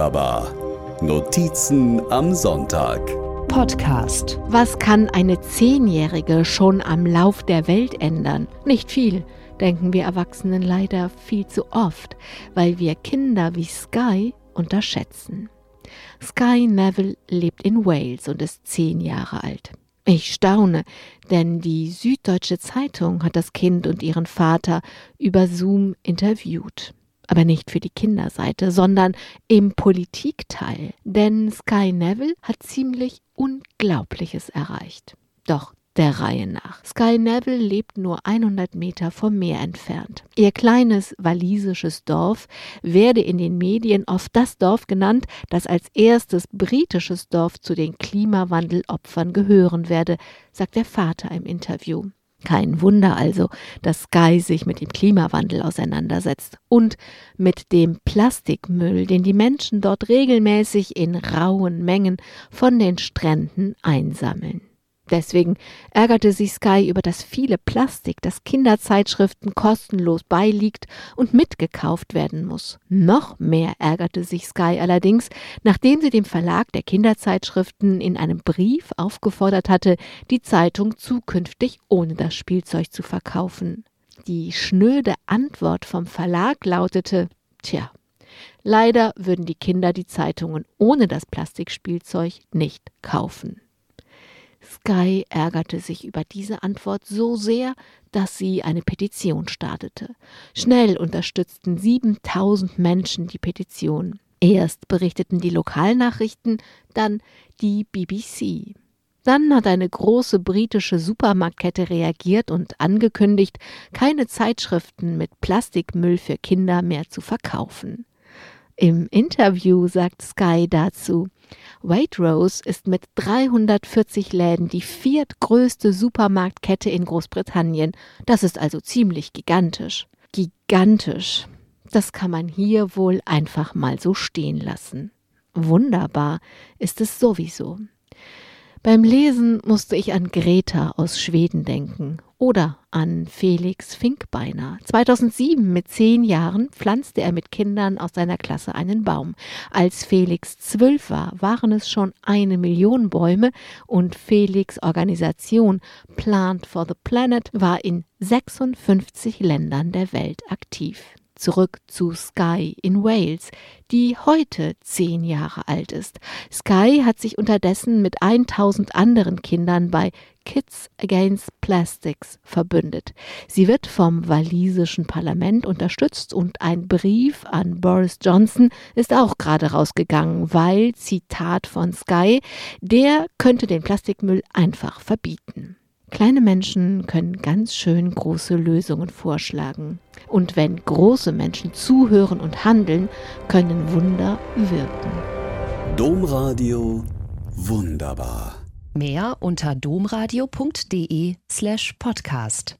Aber Notizen am Sonntag. Podcast. Was kann eine Zehnjährige schon am Lauf der Welt ändern? Nicht viel, denken wir Erwachsenen leider viel zu oft, weil wir Kinder wie Sky unterschätzen. Sky Neville lebt in Wales und ist zehn Jahre alt. Ich staune, denn die Süddeutsche Zeitung hat das Kind und ihren Vater über Zoom interviewt. Aber nicht für die Kinderseite, sondern im Politikteil. Denn Sky Neville hat ziemlich Unglaubliches erreicht. Doch der Reihe nach. Sky Neville lebt nur 100 Meter vom Meer entfernt. Ihr kleines walisisches Dorf werde in den Medien oft das Dorf genannt, das als erstes britisches Dorf zu den Klimawandelopfern gehören werde, sagt der Vater im Interview. Kein Wunder also, dass Sky sich mit dem Klimawandel auseinandersetzt und mit dem Plastikmüll, den die Menschen dort regelmäßig in rauen Mengen von den Stränden einsammeln. Deswegen ärgerte sich Sky über das viele Plastik, das Kinderzeitschriften kostenlos beiliegt und mitgekauft werden muss. Noch mehr ärgerte sich Sky allerdings, nachdem sie dem Verlag der Kinderzeitschriften in einem Brief aufgefordert hatte, die Zeitung zukünftig ohne das Spielzeug zu verkaufen. Die schnöde Antwort vom Verlag lautete Tja, leider würden die Kinder die Zeitungen ohne das Plastikspielzeug nicht kaufen. Sky ärgerte sich über diese Antwort so sehr, dass sie eine Petition startete. Schnell unterstützten 7000 Menschen die Petition. Erst berichteten die Lokalnachrichten, dann die BBC. Dann hat eine große britische Supermarktkette reagiert und angekündigt, keine Zeitschriften mit Plastikmüll für Kinder mehr zu verkaufen. Im Interview sagt Sky dazu, Waitrose ist mit 340 Läden die viertgrößte Supermarktkette in Großbritannien. Das ist also ziemlich gigantisch. Gigantisch. Das kann man hier wohl einfach mal so stehen lassen. Wunderbar ist es sowieso. Beim Lesen musste ich an Greta aus Schweden denken oder an Felix Finkbeiner. 2007 mit zehn Jahren pflanzte er mit Kindern aus seiner Klasse einen Baum. Als Felix zwölf war, waren es schon eine Million Bäume und Felix Organisation Plant for the Planet war in 56 Ländern der Welt aktiv zurück zu Sky in Wales, die heute zehn Jahre alt ist. Sky hat sich unterdessen mit 1000 anderen Kindern bei Kids Against Plastics verbündet. Sie wird vom walisischen Parlament unterstützt und ein Brief an Boris Johnson ist auch gerade rausgegangen, weil, Zitat von Sky, der könnte den Plastikmüll einfach verbieten. Kleine Menschen können ganz schön große Lösungen vorschlagen. Und wenn große Menschen zuhören und handeln, können Wunder wirken. Domradio wunderbar. Mehr unter domradio.de slash podcast.